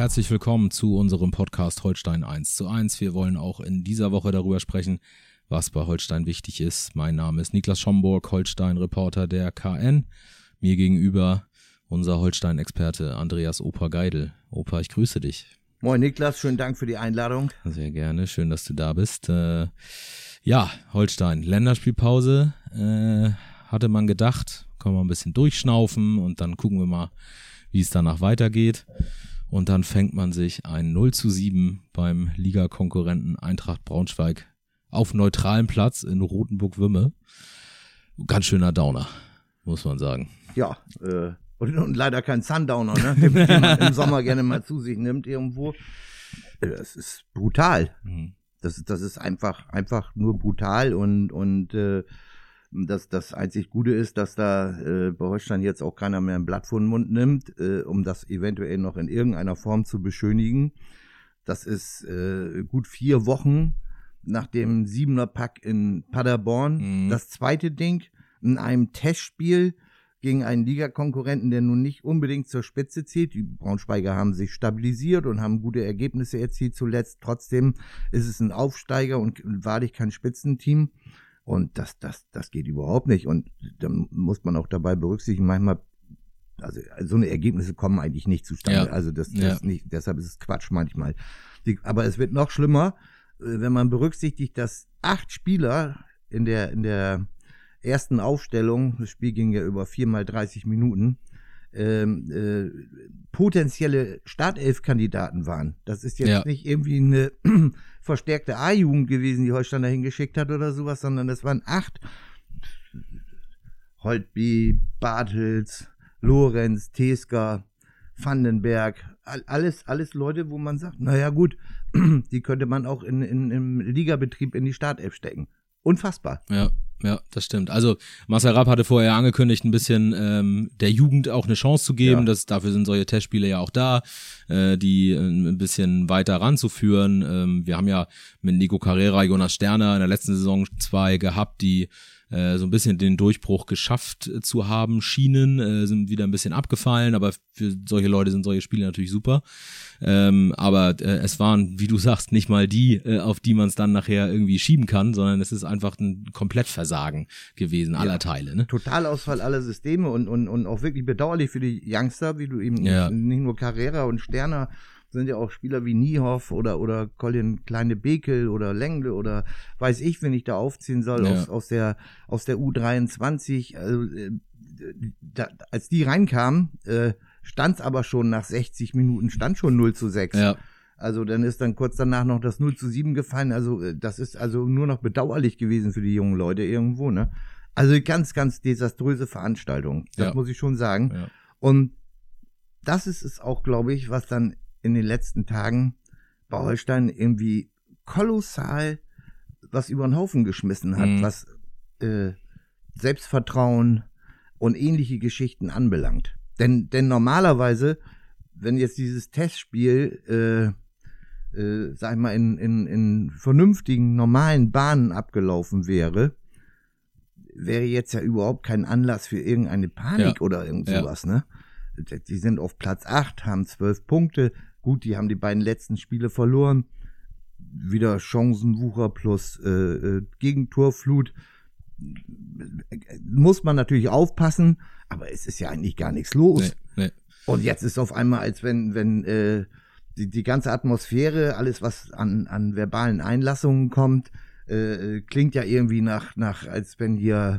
Herzlich willkommen zu unserem Podcast Holstein 1 zu 1. Wir wollen auch in dieser Woche darüber sprechen, was bei Holstein wichtig ist. Mein Name ist Niklas Schomburg, Holstein-Reporter der KN. Mir gegenüber unser Holstein-Experte Andreas Opa Geidel. Opa, ich grüße dich. Moin Niklas, schönen Dank für die Einladung. Sehr gerne, schön, dass du da bist. Äh, ja, Holstein, Länderspielpause äh, hatte man gedacht, können wir ein bisschen durchschnaufen und dann gucken wir mal, wie es danach weitergeht. Und dann fängt man sich ein 0 zu 7 beim Ligakonkurrenten Eintracht Braunschweig auf neutralem Platz in Rotenburg-Wümme. Ganz schöner Downer, muss man sagen. Ja, äh, und, und leider kein Sundowner, ne? den, den man im Sommer gerne mal zu sich nimmt irgendwo. Äh, Das ist brutal. Mhm. Das, das ist einfach, einfach nur brutal und, und äh, das, das einzig Gute ist, dass da äh, bei Holstein jetzt auch keiner mehr ein Blatt vor den Mund nimmt, äh, um das eventuell noch in irgendeiner Form zu beschönigen. Das ist äh, gut vier Wochen nach dem Siebener Pack in Paderborn. Mhm. Das zweite Ding in einem Testspiel gegen einen Ligakonkurrenten, der nun nicht unbedingt zur Spitze zählt. Die Braunschweiger haben sich stabilisiert und haben gute Ergebnisse erzielt zuletzt. Trotzdem ist es ein Aufsteiger und wahrlich kein Spitzenteam. Und das, das, das geht überhaupt nicht. Und dann muss man auch dabei berücksichtigen, manchmal, also so eine Ergebnisse kommen eigentlich nicht zustande. Ja. Also das, das Ja. ist nicht, deshalb ist es Quatsch manchmal. Aber es wird noch schlimmer, äh, wenn man berücksichtigt, dass acht Spieler in der, in der ersten Aufstellung, das Spiel ging ja über viermal 30 Minuten, ähm, äh, potenzielle Startelf-Kandidaten waren. Das ist jetzt Ja. nicht irgendwie eine verstärkte A-Jugend gewesen, die Holstein dahin geschickt hat oder sowas, sondern es waren acht. Holtby, Bartels, Lorenz, Teska, Vandenberg, all- alles, alles Leute, wo man sagt, naja gut, die könnte man auch in, in, im Ligabetrieb in die Startelf stecken. Unfassbar. Ja, ja, das stimmt. Also Marcel Rapp hatte vorher angekündigt, ein bisschen ähm, der Jugend auch eine Chance zu geben. Ja. Das, dafür sind solche Testspiele ja auch da, äh, die äh, ein bisschen weiter ranzuführen. Ähm, wir haben ja mit Nico Carrera, Jonas Sterner in der letzten Saison zwei gehabt, die äh, so ein bisschen den Durchbruch geschafft äh, zu haben, schienen, äh, sind wieder ein bisschen abgefallen, aber für solche Leute sind solche Spiele natürlich super. Ähm, aber äh, es waren, wie du sagst, nicht mal die, äh, auf die man es dann nachher irgendwie schieben kann, sondern es ist einfach ein Komplettversagen gewesen aller Ja. Teile. Ne? Totalausfall aller Systeme und, und, und auch wirklich bedauerlich für die Youngster, wie du eben Ja. nicht nur Carrera und Sterner, sind ja auch Spieler wie Niehoff oder, oder Colin Kleine Bekel oder Lengle oder weiß ich, wenn ich da aufziehen soll, Ja. aus, aus der, aus der U23. Also, äh, da, als die reinkamen, äh, stand aber schon nach 60 Minuten, stand schon 0 zu 6. Ja, Also dann ist dann kurz danach noch das 0 zu 7 gefallen. Also äh, das ist also nur noch bedauerlich gewesen für die jungen Leute irgendwo, ne? Also ganz, ganz desaströse Veranstaltung. Das Ja. muss ich schon sagen. ja. Und das ist es auch, glaube ich, was dann in den letzten Tagen bei Holstein irgendwie kolossal was über den Haufen geschmissen hat, Mhm. was äh, Selbstvertrauen und ähnliche Geschichten anbelangt. Denn, denn normalerweise, wenn jetzt dieses Testspiel, äh, äh, sag ich mal, in, in, in vernünftigen, normalen Bahnen abgelaufen wäre, wäre jetzt ja überhaupt kein Anlass für irgendeine Panik Ja. oder irgend Ja. sowas, ne? Die sind auf Platz 8, haben zwölf Punkte. Gut, die haben die beiden letzten Spiele verloren. Wieder Chancenwucher plus äh, äh, Gegentorflut. Muss man natürlich aufpassen, aber es ist ja eigentlich gar nichts los. Nee, nee. Und jetzt ist auf einmal, als wenn, wenn äh, die, die ganze Atmosphäre, alles, was an, an verbalen Einlassungen kommt, äh, äh, klingt ja irgendwie nach, nach, als wenn hier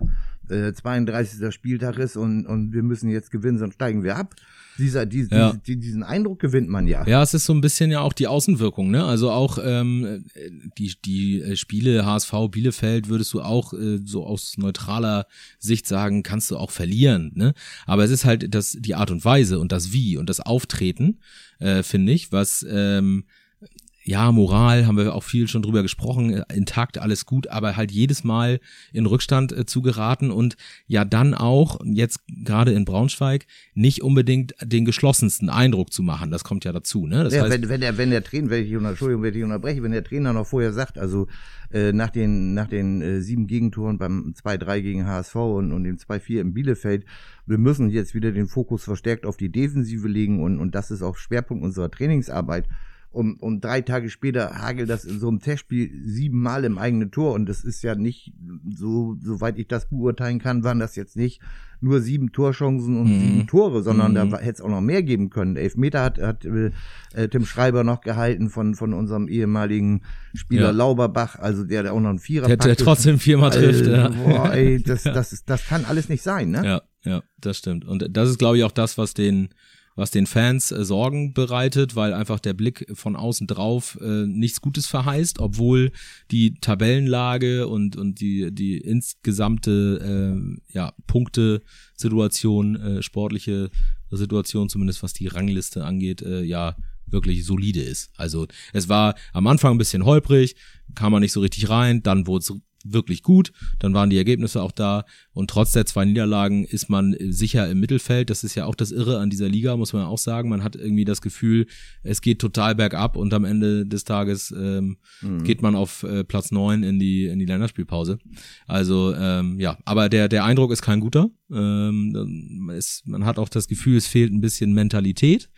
äh, 32. Spieltag ist und, und wir müssen jetzt gewinnen, sonst steigen wir ab. Dieser, die, Ja. die, diesen Eindruck gewinnt man ja. Ja, es ist so ein bisschen ja auch die Außenwirkung, ne? Also auch ähm, die, die äh, Spiele HSV Bielefeld würdest du auch äh, so aus neutraler Sicht sagen, kannst du auch verlieren, ne? Aber es ist halt das die Art und Weise und das Wie und das Auftreten, äh, finde ich, was ähm, ja, Moral, haben wir auch viel schon drüber gesprochen, äh, intakt, alles gut, aber halt jedes Mal in Rückstand äh, zu geraten und ja dann auch, jetzt gerade in Braunschweig, nicht unbedingt den geschlossensten Eindruck zu machen. Das kommt ja dazu, ne? Das ja, heißt, wenn, wenn der, wenn der Trainer, wenn ich, Entschuldigung, wenn ich unterbreche, wenn der Trainer noch vorher sagt, also äh, nach den, nach den äh, sieben Gegentoren beim 2-3 gegen HSV und, und dem 2-4 in Bielefeld, wir müssen jetzt wieder den Fokus verstärkt auf die Defensive legen und, und das ist auch Schwerpunkt unserer Trainingsarbeit und, und drei Tage später hagelt das in so einem Testspiel siebenmal im eigenen Tor und das ist ja nicht, so soweit ich das beurteilen kann, waren das jetzt nicht nur sieben Torchancen und mhm. sieben Tore, sondern mhm. da hätte es auch noch mehr geben können. Elf Meter hat, hat äh, Tim Schreiber noch gehalten von, von unserem ehemaligen Spieler ja. Lauberbach, also der, der auch noch ein Vierer Der, der trotzdem viermal trifft, äh, ja. Boah, ey, das, das, ist, das kann alles nicht sein, ne? Ja, ja, das stimmt. Und das ist, glaube ich, auch das, was den was den Fans äh, Sorgen bereitet, weil einfach der Blick von außen drauf äh, nichts Gutes verheißt, obwohl die Tabellenlage und und die die insgesamte äh, ja Punkte-Situation, äh, sportliche Situation zumindest was die Rangliste angeht, äh, ja wirklich solide ist. Also es war am Anfang ein bisschen holprig, kam man nicht so richtig rein, dann wurde es wirklich gut. Dann waren die Ergebnisse auch da. Und trotz der zwei Niederlagen ist man sicher im Mittelfeld. Das ist ja auch das Irre an dieser Liga, muss man auch sagen. Man hat irgendwie das Gefühl, es geht total bergab und am Ende des Tages ähm, mhm. geht man auf äh, Platz neun in die, in die Länderspielpause. Also ähm, ja, aber der, der Eindruck ist kein guter. Ähm, es, man hat auch das Gefühl, es fehlt ein bisschen Mentalität.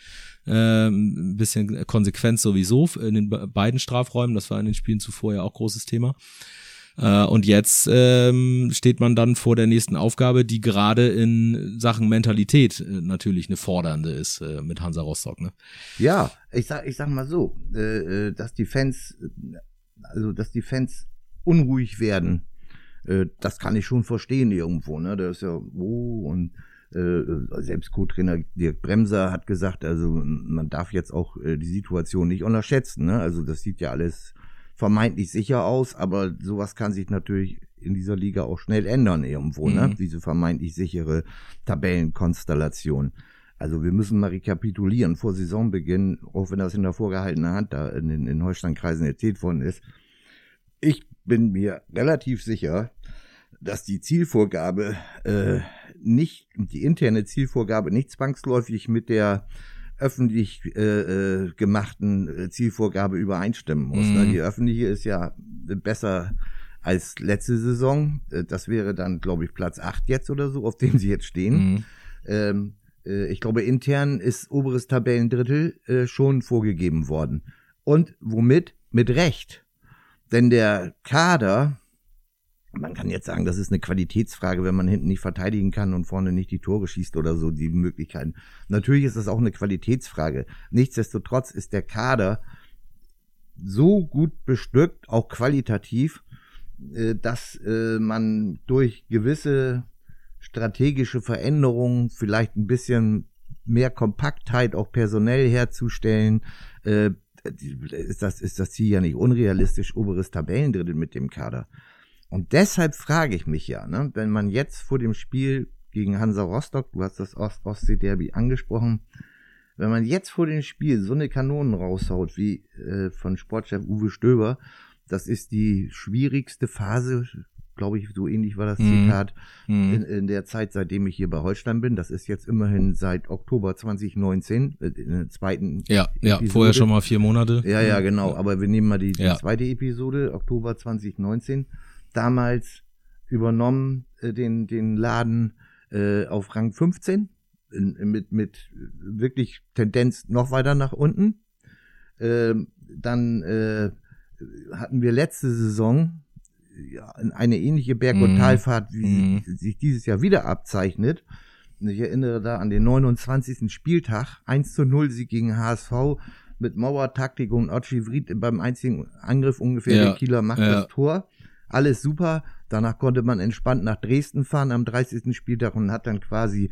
Ähm, ein bisschen Konsequenz sowieso in den beiden Strafräumen. Das war in den Spielen zuvor ja auch großes Thema. Äh, und jetzt ähm, steht man dann vor der nächsten Aufgabe, die gerade in Sachen Mentalität äh, natürlich eine fordernde ist äh, mit Hansa Rostock. Ne? Ja, ich sag, ich sag mal so, äh, äh dass die Fans, also dass die Fans unruhig werden, äh, das kann ich schon verstehen irgendwo. Ne? Das ist ja, oh, und selbst Co-Trainer Dirk Bremser hat gesagt, also man darf jetzt auch die Situation nicht unterschätzen. Ne? Also das sieht ja alles vermeintlich sicher aus, aber sowas kann sich natürlich in dieser Liga auch schnell ändern irgendwo, ne? mhm. ne? Diese vermeintlich sichere Tabellenkonstellation. Also wir müssen mal rekapitulieren vor Saisonbeginn, auch wenn das in der vorgehaltenen Hand da in den in Holsteinkreisen erzählt worden ist. Ich bin mir relativ sicher, dass die Zielvorgabe äh, nicht, die interne Zielvorgabe nicht zwangsläufig mit der öffentlich äh, äh, gemachten äh, Zielvorgabe übereinstimmen muss. Ne? Mhm. Ne? Die öffentliche ist ja besser als letzte Saison. Äh, das wäre dann, glaube ich, Platz 8 jetzt oder so, auf dem sie jetzt stehen. Mhm. Ähm, äh, ich glaube, intern ist oberes Tabellendrittel äh, schon vorgegeben worden. Und womit? Mit Recht. Denn der Kader man kann jetzt sagen, das ist eine Qualitätsfrage, wenn man hinten nicht verteidigen kann und vorne nicht die Tore schießt oder so, die Möglichkeiten. Natürlich ist das auch eine Qualitätsfrage. Nichtsdestotrotz ist der Kader so gut bestückt, auch qualitativ, äh, dass äh, man durch gewisse strategische Veränderungen, vielleicht ein bisschen mehr Kompaktheit auch personell herzustellen, äh, ist das, ist das Ziel ja nicht unrealistisch, oberes Tabellendrittel mit dem Kader. Und deshalb frage ich mich ja, ne, wenn man jetzt vor dem Spiel gegen Hansa Rostock, du hast das Ost-Ostsee-Derby angesprochen, wenn man jetzt vor dem Spiel so eine Kanonen raushaut wie äh, von Sportchef Uwe Stöber, das ist die schwierigste Phase, glaube ich, so ähnlich war das mhm. Zitat, mhm. in, in, der Zeit, seitdem ich hier bei Holstein bin. Das ist jetzt immerhin seit Oktober 2019, äh, in der zweiten Ja, ja, vorher schon mal vier Monate. Ja, ja, genau. Aber wir nehmen mal die, die ja. zweite Episode, Oktober 2019 damals übernommen, äh, den, den Laden äh, auf Rang 15, in, mit, mit wirklich Tendenz noch weiter nach unten. Äh, dann äh, hatten wir letzte Saison ja, eine ähnliche Berg- und mhm. Talfahrt, wie mm. sich dieses Jahr wieder abzeichnet. Ich erinnere da an den 29. Spieltag, 1 zu 0 Sieg gegen HSV mit Mauertaktik und Ochi Vried beim einzigen Angriff ungefähr ja, der Kieler macht ja. das Tor alles super. Danach konnte man entspannt nach Dresden fahren am 30. Spieltag und hat dann quasi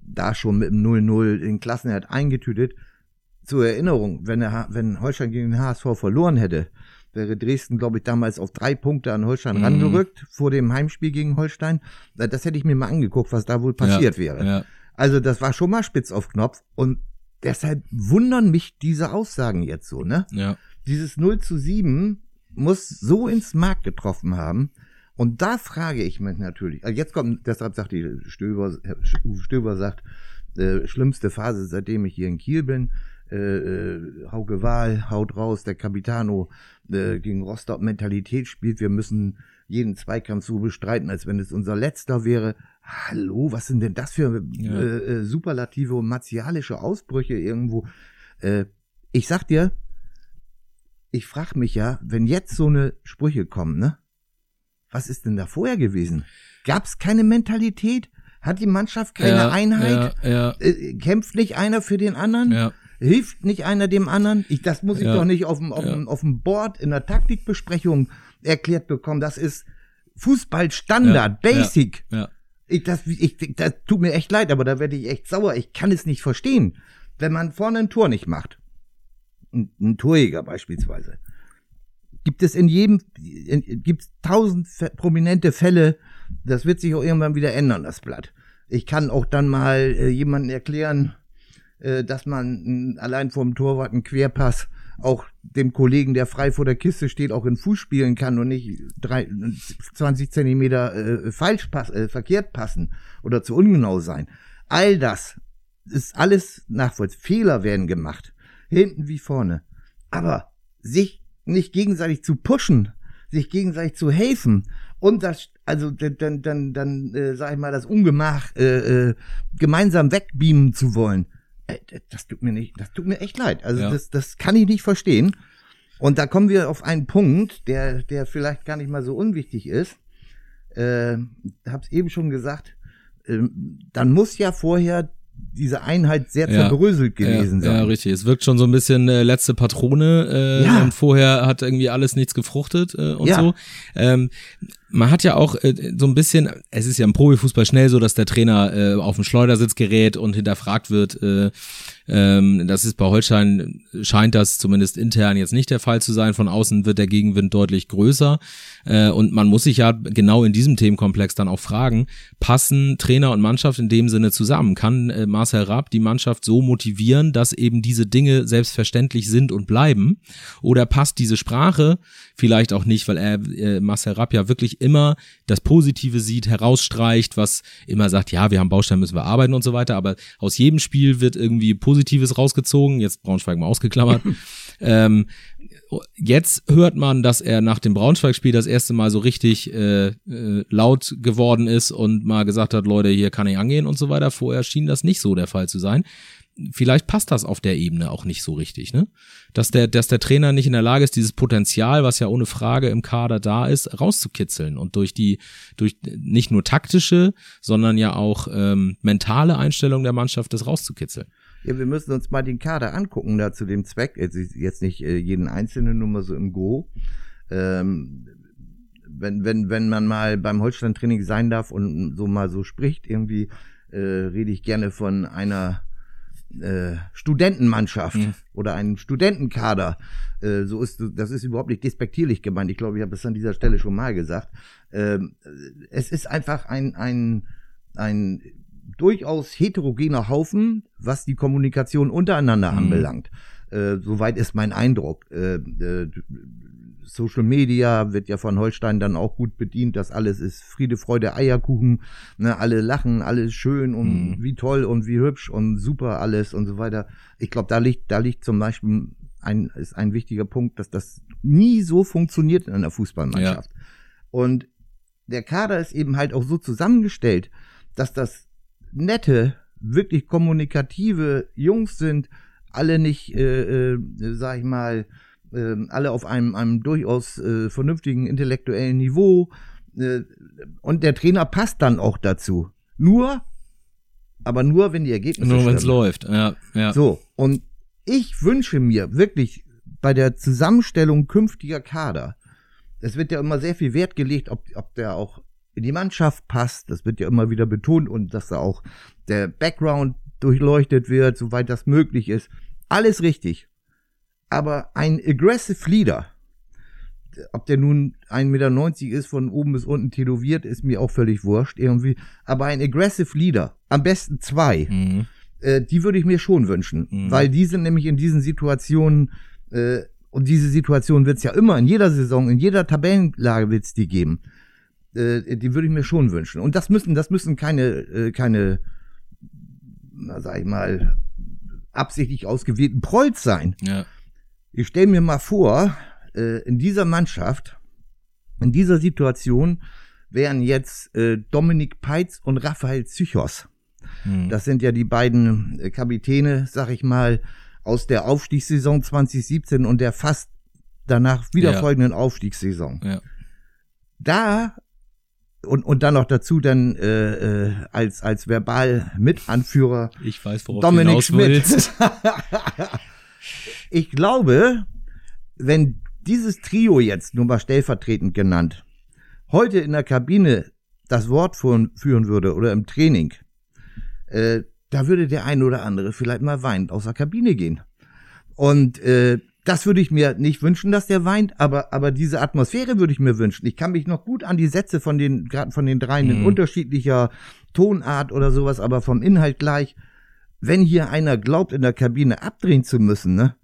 da schon mit dem 0-0 den Klassenherd eingetütet. Zur Erinnerung, wenn, er, wenn Holstein gegen den HSV verloren hätte, wäre Dresden, glaube ich, damals auf drei Punkte an Holstein mhm. rangerückt vor dem Heimspiel gegen Holstein. Das hätte ich mir mal angeguckt, was da wohl passiert ja, wäre. Ja. Also das war schon mal spitz auf Knopf und deshalb wundern mich diese Aussagen jetzt so, ne? Ja. dieses 0 zu 7 muss so ins Mark getroffen haben. Und da frage ich mich natürlich, also jetzt kommt, deshalb sagt die Stöber, Stöber sagt, äh, schlimmste Phase, seitdem ich hier in Kiel bin. Äh, äh, Hauke Wahl haut raus, der Capitano äh, gegen Rostock Mentalität spielt. Wir müssen jeden Zweikampf so bestreiten, als wenn es unser letzter wäre. Hallo, was sind denn das für Ja. äh, äh, superlative und martialische Ausbrüche irgendwo? Äh, ich sag dir, ich frag mich ja, wenn jetzt so eine Sprüche kommen, ne? Was ist denn da vorher gewesen? Gab's keine Mentalität? Hat die Mannschaft keine ja, Einheit? Ja, Äh, kämpft nicht einer für den anderen? Hilft nicht einer dem anderen? Ich, das muss ich doch nicht auf dem, auf, dem, auf dem Board in der Taktikbesprechung erklärt bekommen. Das ist Fußballstandard, Basic. ja. Ich, das, ich, das tut mir echt leid, aber da werde ich echt sauer. Ich kann es nicht verstehen, wenn man vorne ein Tor nicht macht. Ein, ein Torjäger beispielsweise. Gibt es in jedem, gibt es tausend prominente Fälle, das wird sich auch irgendwann wieder ändern, das Blatt. Ich kann auch dann mal äh, jemanden erklären, äh, dass man äh, allein vom Torwart einen Querpass auch dem Kollegen, der frei vor der Kiste steht, auch in Fuß spielen kann und nicht drei, 20 Zentimeter äh, falsch pass, äh, verkehrt passen oder zu ungenau sein. All das ist alles nachvollziehbar. Fehler werden gemacht. Hinten wie vorne. Aber sich nicht gegenseitig zu pushen, sich gegenseitig zu helfen und das, also dann, dann, dann, äh, sag ich mal, das Ungemach äh, äh, gemeinsam wegbeamen zu wollen, äh, das tut mir nicht, das tut mir echt leid. Also Ja. das, das kann ich nicht verstehen. Und da kommen wir auf einen Punkt, der, der vielleicht gar nicht mal so unwichtig ist. Äh, hab's eben schon gesagt. Ähm, dann muss ja vorher diese Einheit sehr Ja. zerbröselt gewesen ja, sein. Ja, richtig. Es wirkt schon so ein bisschen äh, letzte Patrone äh, Ja. und vorher hat irgendwie alles nichts gefruchtet äh, und Ja. so. Ähm, man hat ja auch äh, so ein bisschen, es ist ja im Profifußball schnell so, dass der Trainer äh, auf den Schleudersitz gerät und hinterfragt wird. Äh, ähm, das ist bei Holstein, scheint das zumindest intern jetzt nicht der Fall zu sein. Von außen wird der Gegenwind deutlich größer. Äh, und man muss sich ja genau in diesem Themenkomplex dann auch fragen, passen Trainer und Mannschaft in dem Sinne zusammen? Kann äh, Marcel Rapp die Mannschaft so motivieren, dass eben diese Dinge selbstverständlich sind und bleiben? Oder passt diese Sprache vielleicht auch nicht, weil er äh, Marcel Rapp ja wirklich immer das Positive sieht, herausstreicht, was immer sagt, ja, wir haben Baustein, müssen wir arbeiten und so weiter, aber aus jedem Spiel wird irgendwie Positives rausgezogen, jetzt Braunschweig mal ausgeklammert. ähm, jetzt hört man, dass er nach dem Braunschweig-Spiel das erste Mal so richtig äh, äh, laut geworden ist und mal gesagt hat, Leute, hier kann ich angehen und so weiter. Vorher schien das nicht so der Fall zu sein. Vielleicht passt das auf der Ebene auch nicht so richtig, ne? Dass der, dass der Trainer nicht in der Lage ist, dieses Potenzial, was ja ohne Frage im Kader da ist, rauszukitzeln und durch die, durch nicht nur taktische, sondern ja auch ähm, mentale Einstellung der Mannschaft das rauszukitzeln. Ja, wir müssen uns mal den Kader angucken da zu dem Zweck. Jetzt, jetzt nicht äh, jeden einzelnen nur mal so im Go. Ähm, wenn, wenn, wenn man mal beim Holstein-Training sein darf und so mal so spricht, irgendwie äh, rede ich gerne von einer äh, Studentenmannschaft Mhm. oder einem Studentenkader. Äh, so ist das ist überhaupt nicht despektierlich gemeint. Ich glaube, ich habe es an dieser Stelle schon mal gesagt. Ähm, es ist einfach ein ein ein durchaus heterogener Haufen, was die Kommunikation untereinander Mhm. anbelangt. Äh, soweit ist mein Eindruck. Äh, äh, Social Media wird ja von Holstein dann auch gut bedient. Das alles ist Friede, Freude, Eierkuchen. Ne, alle lachen, alles schön und Mhm. wie toll und wie hübsch und super alles und so weiter. Ich glaube, da liegt, da liegt zum Beispiel ein, ist ein wichtiger Punkt, dass das nie so funktioniert in einer Fußballmannschaft. Und der Kader ist eben halt auch so zusammengestellt, dass das nette, wirklich kommunikative Jungs sind, alle nicht, äh, äh, sag ich mal, äh, alle auf einem, einem durchaus äh, vernünftigen intellektuellen Niveau. Äh, und der Trainer passt dann auch dazu. Nur, aber nur, wenn die Ergebnisse Nur wenn es läuft, ja, ja. So, und ich wünsche mir wirklich bei der Zusammenstellung künftiger Kader, es wird ja immer sehr viel Wert gelegt, ob, ob der auch in die Mannschaft passt. Das wird ja immer wieder betont und dass da auch der Background durchleuchtet wird, soweit das möglich ist. Alles richtig. Aber ein aggressive Leader, ob der nun 1,90 Meter ist, von oben bis unten tätowiert, ist mir auch völlig wurscht irgendwie. Aber ein aggressive Leader, am besten zwei, Mhm. äh, die würde ich mir schon wünschen, Mhm. weil die sind nämlich in diesen Situationen äh, und diese Situation wird es ja immer in jeder Saison, in jeder Tabellenlage wird es die geben. Äh, die würde ich mir schon wünschen. Und das müssen, das müssen keine, äh, keine, na sag ich mal, absichtlich ausgewählten Prolls sein. Ja. Ich stelle mir mal vor, äh, in dieser Mannschaft, in dieser Situation wären jetzt äh, Dominik Peitz und Raphael Zychos. Hm. Das sind ja die beiden äh, Kapitäne, sag ich mal, aus der Aufstiegssaison 2017 und der fast danach wieder Ja. folgenden Aufstiegssaison. Ja. Da und, und dann noch dazu dann äh, äh, als, als verbal Mitanführer Ich weiß, worauf Dominik du Schmidt. willst. ich glaube, wenn dieses Trio jetzt, nur mal stellvertretend genannt, heute in der Kabine das Wort führen, führen würde oder im Training, äh, da würde der ein oder andere vielleicht mal weinend aus der Kabine gehen. Und äh, das würde ich mir nicht wünschen, dass der weint, aber, aber diese Atmosphäre würde ich mir wünschen. Ich kann mich noch gut an die Sätze von den, gerade von den dreien in Mhm. unterschiedlicher Tonart oder sowas, aber vom Inhalt gleich. Wenn hier einer glaubt, in der Kabine abdrehen zu müssen, ne,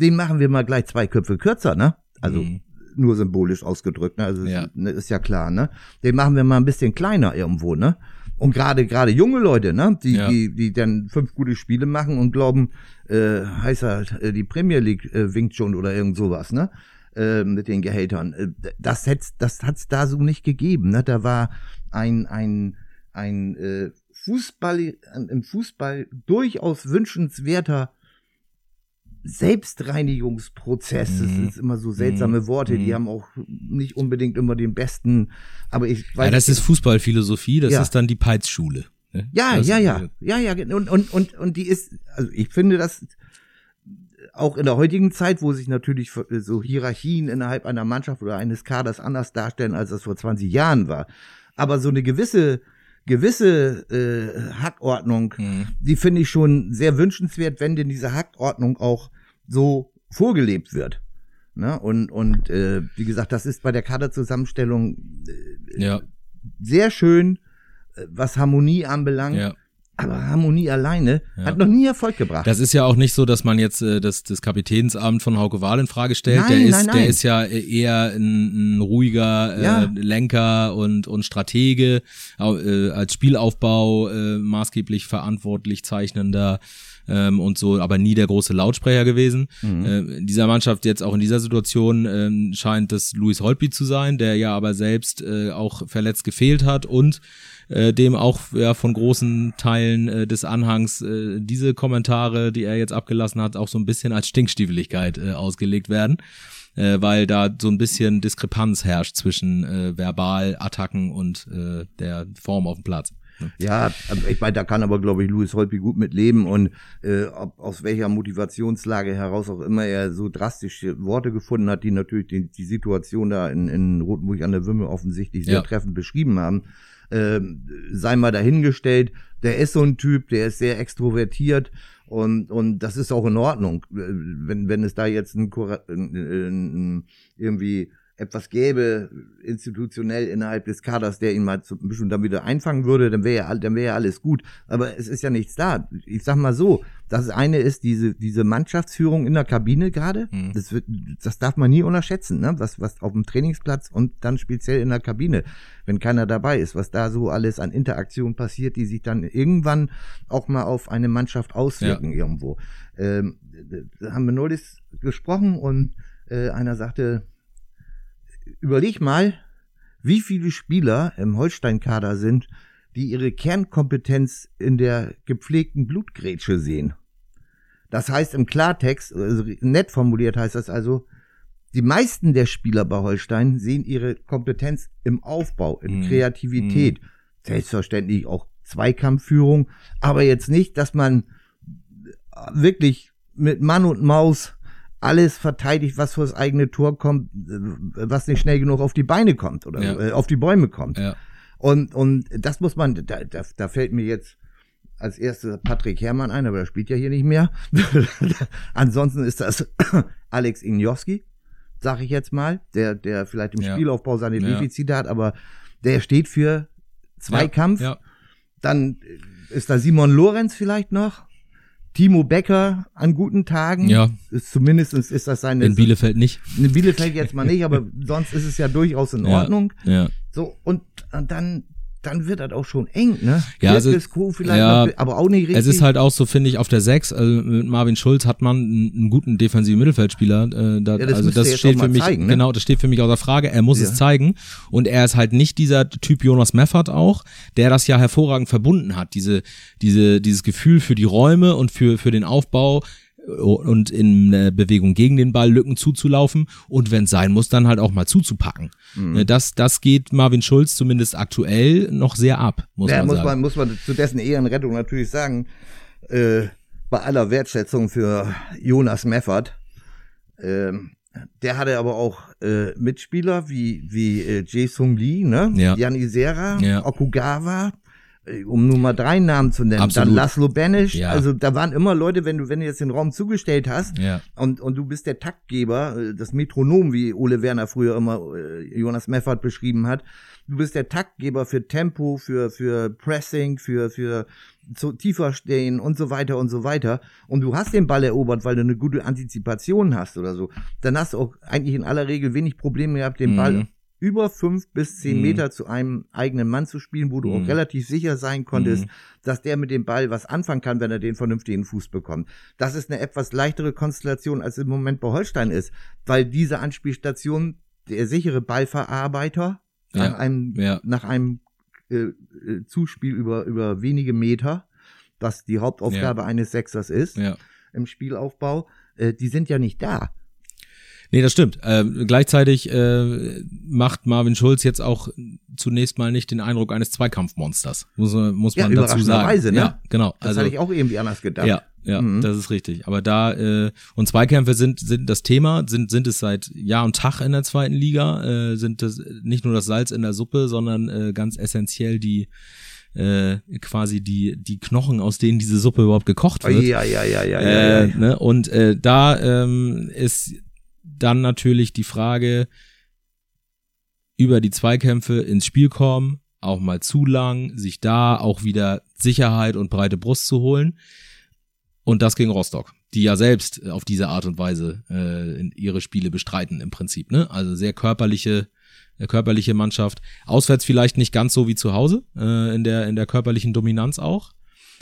den machen wir mal gleich zwei Köpfe kürzer, ne? Also Mhm. nur symbolisch ausgedrückt, ne? Also Ja. ist, ne, ist ja klar, ne? Den machen wir mal ein bisschen kleiner irgendwo, ne? Und gerade gerade junge Leute, ne, die Ja. die die dann fünf gute Spiele machen und glauben, äh, heißt halt, äh, die Premier League äh, winkt schon oder irgend sowas, ne? Äh, mit den Gehältern. Äh, das hätt's, das hat's da so nicht gegeben, ne? Da war ein ein ein äh, Fußball im Fußball durchaus wünschenswerter Selbstreinigungsprozess. Das Mhm. sind immer so seltsame Worte, die Mhm. haben auch nicht unbedingt immer den besten, aber ich Ja, das ist Fußballphilosophie, das Ja. ist dann die Peitz-Schule. ne? Ja, Das- ja, ja, ja, ja, und, und, und, und die ist, also ich finde das auch in der heutigen Zeit, wo sich natürlich so Hierarchien innerhalb einer Mannschaft oder eines Kaders anders darstellen, als das vor 20 Jahren war. Aber so eine gewisse, gewisse äh, Hackordnung, Mhm. die finde ich schon sehr wünschenswert, wenn denn diese Hackordnung auch so vorgelebt wird. Ne? Und, und äh, wie gesagt, das ist bei der Kaderzusammenstellung äh, Ja, sehr schön, äh, was Harmonie anbelangt. ja. Aber Harmonie alleine Ja. hat noch nie Erfolg gebracht. Das ist ja auch nicht so, dass man jetzt äh, das, das Kapitänsamt von Hauke Wahl in Frage stellt. Nein, der ist, nein, nein. der ist ja eher ein, ein ruhiger äh, Ja. Lenker und und Stratege, äh, als Spielaufbau äh, maßgeblich verantwortlich zeichnender ähm, und so, aber nie der große Lautsprecher gewesen. Mhm. Äh, in dieser Mannschaft jetzt auch in dieser Situation ähm, scheint das Luis Holtby zu sein, der ja aber selbst äh, auch verletzt gefehlt hat und äh, dem auch ja von großen Teilen äh, des Anhangs äh, diese Kommentare, die er jetzt abgelassen hat, auch so ein bisschen als Stinkstiefeligkeit äh, ausgelegt werden, äh, weil da so ein bisschen Diskrepanz herrscht zwischen äh, Verbalattacken und äh, der Form auf dem Platz. Ja, aber ich meine, da kann aber, glaube ich, Louis Holtby gut mit leben und äh, ob, aus welcher Motivationslage heraus auch immer er so drastische Worte gefunden hat, die natürlich die, die Situation da in, in Rotenburg an der Wümme offensichtlich sehr Ja. treffend beschrieben haben, ähm, sei mal dahingestellt. Der ist so ein Typ, der ist sehr extrovertiert und, und das ist auch in Ordnung. Äh, Wenn, wenn es da jetzt ein, ein, ein, irgendwie etwas gäbe, institutionell innerhalb des Kaders, der ihn mal zu, ein bisschen dann wieder einfangen würde, dann wäre ja, dann wäre ja alles gut. Aber es ist ja nichts da. Ich sag mal so, das eine ist diese, diese Mannschaftsführung in der Kabine gerade. Mhm. Das wird, das darf man nie unterschätzen, ne? Was, was auf dem Trainingsplatz und dann speziell in der Kabine, wenn keiner dabei ist, was da so alles an Interaktion passiert, die sich dann irgendwann auch mal auf eine Mannschaft auswirken irgendwo. Ähm, da haben wir neulich gesprochen und äh, einer sagte, überleg mal, wie viele Spieler im Holstein-Kader sind, die ihre Kernkompetenz in der gepflegten Blutgrätsche sehen. Das heißt im Klartext, also nett formuliert heißt das also, die meisten der Spieler bei Holstein sehen ihre Kompetenz im Aufbau, in Mhm. Kreativität, selbstverständlich auch Zweikampfführung, aber jetzt nicht, dass man wirklich mit Mann und Maus alles verteidigt, was vor das eigene Tor kommt, äh, was nicht schnell genug auf die Beine kommt oder Ja. äh, auf die Bäume kommt. Ja. Und, und das muss man, da, da, da fällt mir jetzt als erstes Patrick Herrmann ein, aber er spielt ja hier nicht mehr. Ansonsten ist das Alex Ignowski, sag ich jetzt mal, der, der vielleicht im Ja. Spielaufbau seine. Defizite hat, aber der steht für Zweikampf. Dann ist da Simon Lorenz vielleicht noch, Timo Becker an guten Tagen. Ja. Ist, zumindest ist das seine. In Bielefeld nicht. In Bielefeld jetzt mal nicht, aber sonst ist es ja durchaus in Ordnung. Ja. So, und, und dann dann wird das auch schon eng, ne? Ja, also, ja, noch, aber auch nicht richtig. Es ist halt auch so, finde ich, auf der 6, also mit Marvin Schulz hat man einen, guten defensiven Mittelfeldspieler. Äh, da, Ja, das also das steht für mich, zeigen, ne? genau, das steht für mich außer Frage. Er muss Ja. es zeigen. Und er ist halt nicht dieser Typ Jonas Meffert auch, der das ja hervorragend verbunden hat. Diese, diese, dieses Gefühl für die Räume und für, für den Aufbau und in äh, Bewegung gegen den Ball Lücken zuzulaufen und wenn es sein muss, dann halt auch mal zuzupacken. Mhm. Äh, Das, das geht Marvin Schulz zumindest aktuell noch sehr ab, muss ja, man muss sagen. man, muss man zu dessen Ehrenrettung natürlich sagen, äh, bei aller Wertschätzung für Jonas Meffert, ähm, der hatte aber auch äh, Mitspieler wie, wie äh, Jae-Sung Lee, ne? Ja. Jan Isera, Ja. Okugawa, äh, um nur mal drei Namen zu nennen. Absolut. Dann Laszlo Benisch. Ja. Also da waren immer Leute, wenn du, wenn du jetzt den Raum zugestellt hast, ja. und, und du bist der Taktgeber, äh, das Metronom, wie Ole Werner früher immer äh, Jonas Meffert beschrieben hat. Du bist der Taktgeber für Tempo, für, für Pressing, für, für zu tiefer stehen und so weiter und so weiter. Und du hast den Ball erobert, weil du eine gute Antizipation hast oder so. Dann hast du auch eigentlich in aller Regel wenig Probleme gehabt, den Mhm. Ball über fünf bis zehn Mhm. Meter zu einem eigenen Mann zu spielen, wo du Mhm. auch relativ sicher sein konntest, Mhm. dass der mit dem Ball was anfangen kann, wenn er den vernünftigen Fuß bekommt. Das ist eine etwas leichtere Konstellation, als im Moment bei Holstein ist, weil diese Anspielstation der sichere Ballverarbeiter nach Ja, einem, ja. nach einem äh, äh, Zuspiel über, über wenige Meter, was die Hauptaufgabe eines Sechsers ist ja. im Spielaufbau, äh, die sind ja nicht da. Nee, das stimmt. Ähm, gleichzeitig äh, macht Marvin Schulz jetzt auch zunächst mal nicht den Eindruck eines Zweikampfmonsters. Muss, man- muss Ja, man dazu sagen. überraschenderweise, ne? Ja, genau. Das also, hatte ich auch irgendwie anders gedacht. Ja, ja, Mhm. das ist richtig. Aber da äh, und Zweikämpfe sind sind das Thema, sind sind es seit Jahr und Tag in der zweiten Liga, äh, sind das nicht nur das Salz in der Suppe, sondern äh, ganz essentiell die äh, quasi die die Knochen, aus denen diese Suppe überhaupt gekocht wird. ja, ja, ja, ja, ja, Äh, ja. ne? Und äh, da ähm, ist dann natürlich die Frage, über die Zweikämpfe ins Spiel kommen, auch mal zu lang, sich da auch wieder Sicherheit und breite Brust zu holen. Und das gegen Rostock, die ja selbst auf diese Art und Weise äh, ihre Spiele bestreiten im Prinzip. Ne? Also sehr körperliche, äh, körperliche Mannschaft. Auswärts vielleicht nicht ganz so wie zu Hause, äh, in, der, in der körperlichen Dominanz auch.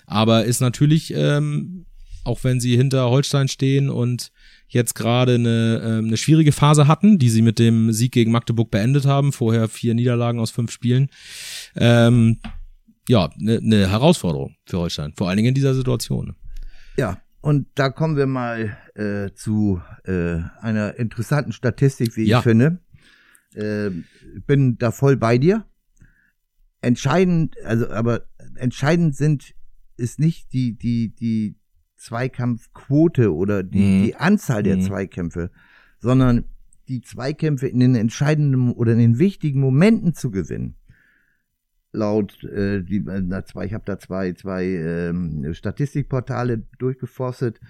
Aber ist natürlich, ähm, auch wenn sie hinter Holstein stehen und jetzt gerade eine, ähm, eine schwierige Phase hatten, die sie mit dem Sieg gegen Magdeburg beendet haben, vorher vier Niederlagen aus fünf Spielen, ähm, ja, eine ne Herausforderung für Holstein, vor allen Dingen in dieser Situation. Ja, und da kommen wir mal äh, zu äh, einer interessanten Statistik, wie Ja. ich finde. Äh, bin da voll bei dir. Entscheidend, also aber entscheidend sind ist nicht die die die Zweikampfquote oder die Mhm. die Anzahl der Mhm. Zweikämpfe, sondern die Zweikämpfe in den entscheidenden oder in den wichtigen Momenten zu gewinnen laut äh, die äh, na, zwei, ich habe da zwei zwei ähm, Statistikportale durchgeforstet.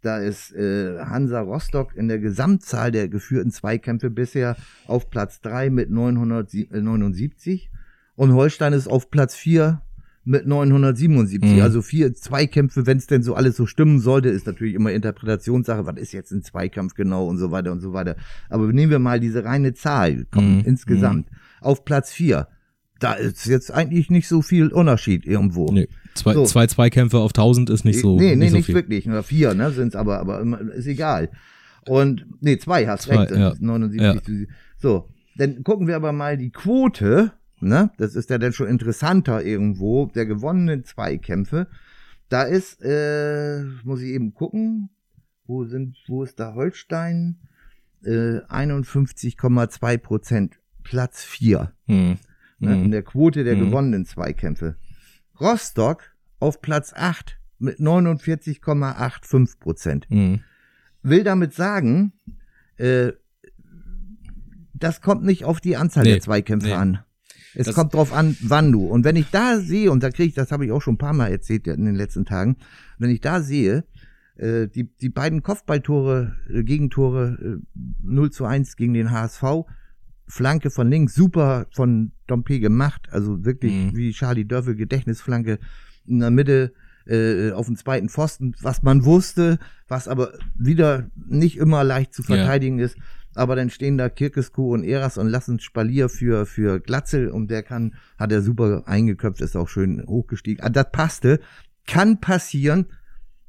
Da ist äh, Hansa Rostock in der Gesamtzahl der geführten Zweikämpfe bisher auf Platz drei mit 979 und Holstein ist auf Platz vier mit 977. Mhm. Also vier Zweikämpfe, wenn es denn so alles so stimmen sollte, ist natürlich immer Interpretationssache. Was ist jetzt ein Zweikampf genau und so weiter und so weiter. Aber nehmen wir mal diese reine Zahl komm, Mhm. insgesamt auf Platz vier. Da ist jetzt eigentlich nicht so viel Unterschied irgendwo. Nee, zwei, So. zwei Zweikämpfe auf 1000 ist nicht so, nee, nee, nicht so nicht viel. wirklich. Nur vier, ne, sind's aber, aber ist egal. Und, nee, zwei, hast Zwei, recht. ja. ist 79 zu, so. Dann gucken wir aber mal die Quote, ne, das ist ja dann schon interessanter irgendwo, der gewonnenen Zweikämpfe. Da ist, äh, muss ich eben gucken, wo sind, wo ist da Holstein? Äh, 51,2 Prozent, Platz vier Hm. ne, in Mhm. der Quote der Mhm. gewonnenen Zweikämpfe. Rostock auf Platz 8 mit 49,85 Prozent. Hm. Will damit sagen, äh, das kommt nicht auf die Anzahl Nee, der Zweikämpfe nee. an. Es Das- kommt drauf an, wann du. Und wenn ich da sehe, und da kriege ich, das habe ich auch schon ein paar Mal erzählt in den letzten Tagen, wenn ich da sehe, äh, die, die beiden Kopfballtore, äh, Gegentore, äh, 0 zu 1 gegen den HSV, Flanke von links, super von Dompe gemacht, also wirklich Mhm. wie Charlie Dörfel, Gedächtnisflanke in der Mitte, äh, auf den zweiten Pfosten, was man wusste, was aber wieder nicht immer leicht zu verteidigen ja. ist. Aber dann stehen da Kirkeskuh und Eras und lassen Spalier für, für Glatzel und der kann, hat er super eingeköpft, ist auch schön hochgestiegen. Also das passte. Kann passieren.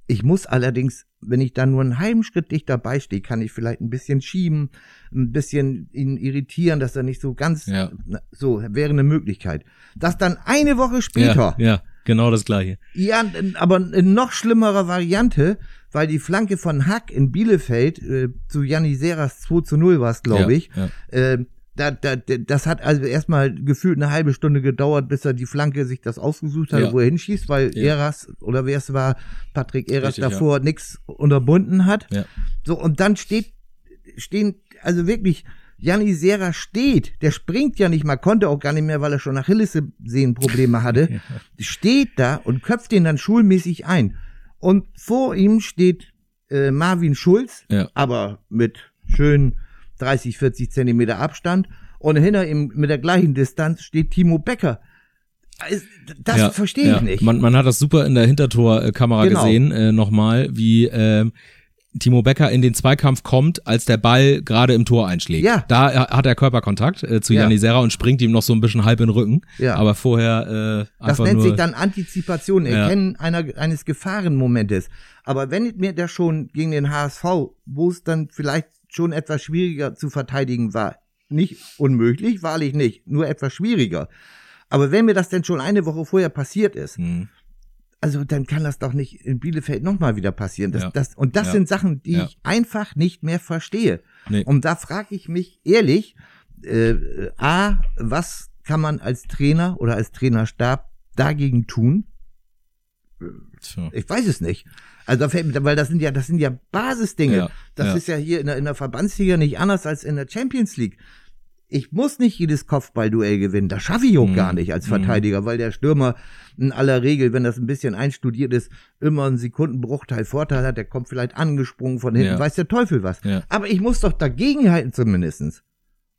Ich muss allerdings, wenn ich da nur einen halben Schritt dicht dabei stehe, kann ich vielleicht ein bisschen schieben, ein bisschen ihn irritieren, dass er nicht so ganz, ja. so wäre eine Möglichkeit. Das dann eine Woche später. Ja, ja genau das gleiche. Ja, aber in noch schlimmerer Variante, weil die Flanke von Hack in Bielefeld äh, zu Janni Seras 2 zu 0 war es, glaube ich. Ja, ja. Äh, da, da, das hat also erstmal gefühlt eine halbe Stunde gedauert, bis er die Flanke sich das ausgesucht hat, ja. wo er hinschießt, weil ja. Eras oder wer es war, Patrick Eras Richtig, davor ja. nichts unterbunden hat. Ja. So, und dann steht, stehen, also wirklich, Janni Serra steht, der springt ja nicht mal, konnte auch gar nicht mehr, weil er schon Achillessehnenprobleme hatte, steht da und köpft den dann schulmäßig ein. Und vor ihm steht äh, Marvin Schulz, ja. aber mit schön 30, 40 Zentimeter Abstand. Und hinter ihm mit der gleichen Distanz steht Timo Becker. Das ja, verstehe ich ja. nicht. Man, man hat das super in der Hintertorkamera genau. gesehen, äh, nochmal, wie äh, Timo Becker in den Zweikampf kommt, als der Ball gerade im Tor einschlägt. Ja. Da hat er Körperkontakt äh, zu ja. Janis Serra und springt ihm noch so ein bisschen halb in den Rücken. Ja. Aber vorher äh, Das nennt nur, sich dann Antizipation, Erkennen ja. einer, eines Gefahrenmomentes. Aber wenn mir der schon gegen den HSV, wo es dann vielleicht schon etwas schwieriger zu verteidigen war, nicht unmöglich, wahrlich nicht, nur etwas schwieriger. Aber wenn mir das denn schon eine Woche vorher passiert ist, hm also dann kann das doch nicht in Bielefeld nochmal wieder passieren. Das, ja. das, und das ja. sind Sachen, die ja. ich einfach nicht mehr verstehe. Nee. Und da frage ich mich ehrlich, äh, A, was kann man als Trainer oder als Trainerstab dagegen tun? Tja. Ich weiß es nicht. Also, weil das sind ja, das sind ja Basisdinge. das ist ja hier in der, in der Verbandsliga nicht anders als in der Champions League ich muss nicht jedes Kopfballduell gewinnen. Das schaffe ich auch mhm. gar nicht als mhm. Verteidiger, mhm. weil der Stürmer in aller Regel, wenn das ein bisschen einstudiert ist, immer einen Sekundenbruchteil Vorteil hat. Der kommt vielleicht angesprungen von hinten, ja. weiß der Teufel was. Ja. Aber ich muss doch dagegenhalten zumindestens.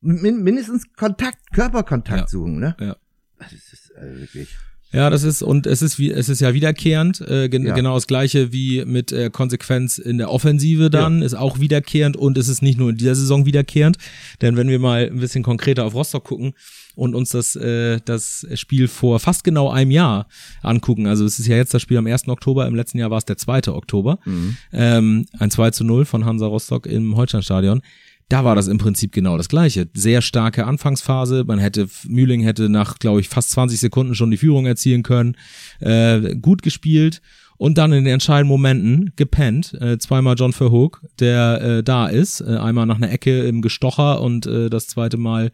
Mindestens Kontakt, Körperkontakt ja. suchen, ne? Ja. Das ist also wirklich. Ja, das ist und es ist wie es ist ja wiederkehrend, äh, gen ja. genau das gleiche wie mit äh, Konsequenz in der Offensive dann ja. ist auch wiederkehrend und es ist nicht nur in dieser Saison wiederkehrend, denn wenn wir mal ein bisschen konkreter auf Rostock gucken und uns das äh, das Spiel vor fast genau einem Jahr angucken, also es ist ja jetzt das Spiel am 1. Oktober, im letzten Jahr war es der 2. Oktober, mhm. ähm, ein 2 zu 0 von Hansa Rostock im Holsteinstadion da war das im Prinzip genau das Gleiche. Sehr starke Anfangsphase. Man hätte, Mühling hätte nach, glaube ich, fast 20 Sekunden schon die Führung erzielen können. Äh, gut gespielt. Und dann in den entscheidenden Momenten gepennt. Äh, zweimal John Verhoek, der äh, da ist. Äh, einmal nach einer Ecke im Gestocher und äh, das zweite Mal